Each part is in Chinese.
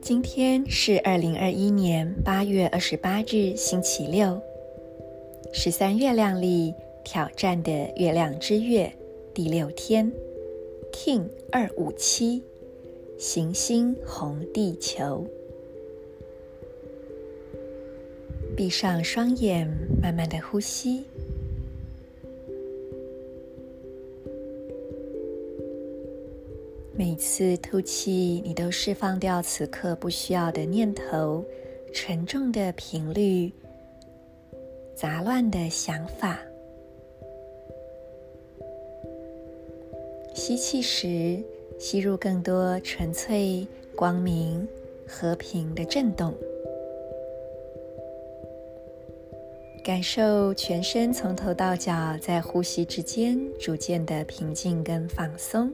今天是二零二一年八月二十八日，星期六，十三月亮里挑战的月亮之月第六天，King 二五七，行星红地球。闭上双眼，慢慢的呼吸。每次吐气，你都释放掉此刻不需要的念头、沉重的频率、杂乱的想法。吸气时，吸入更多纯粹、光明、和平的震动，感受全身从头到脚在呼吸之间逐渐的平静跟放松。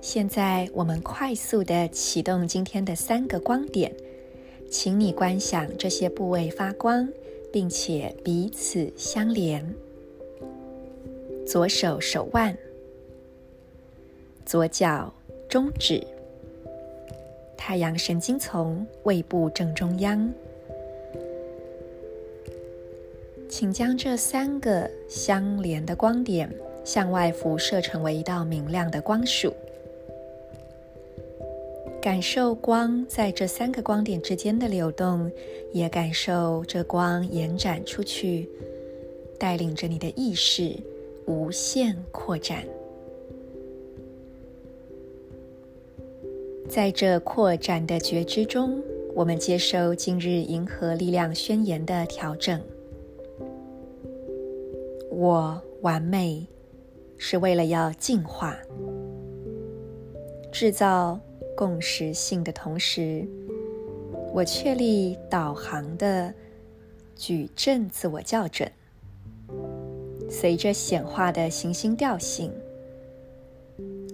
现在我们快速的启动今天的三个光点，请你观想这些部位发光，并且彼此相连。左手手腕，左脚中指，太阳神经丛胃部正中央，请将这三个相连的光点向外辐射，成为一道明亮的光束。感受光在这三个光点之间的流动，也感受这光延展出去，带领着你的意识无限扩展。在这扩展的觉知中，我们接受今日银河力量宣言的调整。我完美，是为了要进化，制造。共识性的同时，我确立导航的矩阵自我校准。随着显化的行星调性，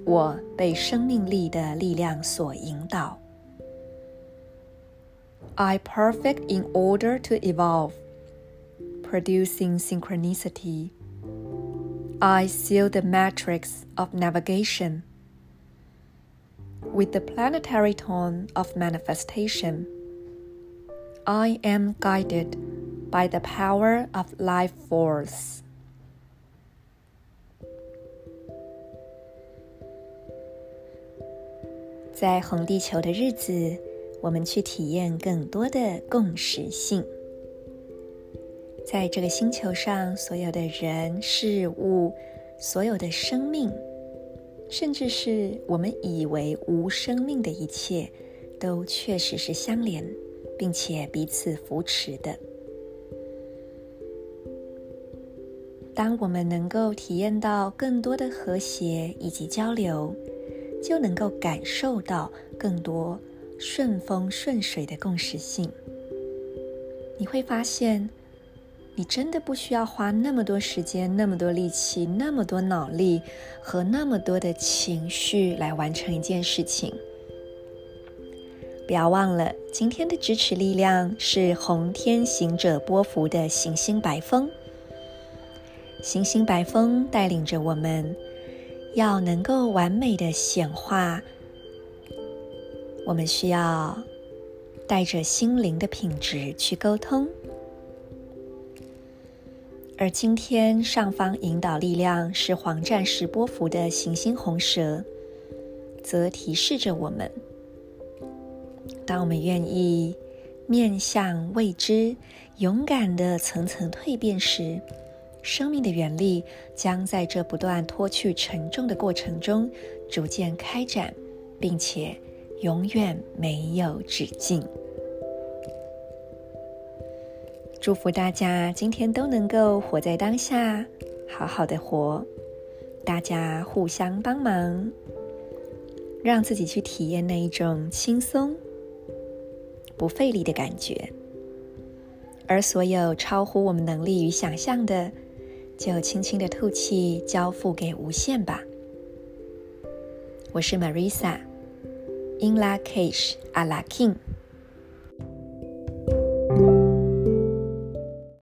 我被生命力的力量所引导。I perfect in order to evolve, producing synchronicity. I seal the matrix of navigation. With the planetary tone of manifestation, I am guided by the power of life force. 在红地球的日子，我们去体验更多的共识性。在这个星球上，所有的人事物，所有的生命。甚至是我们以为无生命的一切，都确实是相连，并且彼此扶持的。当我们能够体验到更多的和谐以及交流，就能够感受到更多顺风顺水的共识性。你会发现。你真的不需要花那么多时间、那么多力气、那么多脑力和那么多的情绪来完成一件事情。不要忘了，今天的支持力量是红天行者波符的行星白风。行星白风带领着我们，要能够完美的显化，我们需要带着心灵的品质去沟通。而今天上方引导力量是黄战士波幅的行星红蛇，则提示着我们：当我们愿意面向未知、勇敢的层层蜕变时，生命的原力将在这不断脱去沉重的过程中逐渐开展，并且永远没有止境。祝福大家今天都能够活在当下，好好的活。大家互相帮忙，让自己去体验那一种轻松、不费力的感觉。而所有超乎我们能力与想象的，就轻轻的吐气，交付给无限吧。我是 Marisa，In Lak'ech Ala King。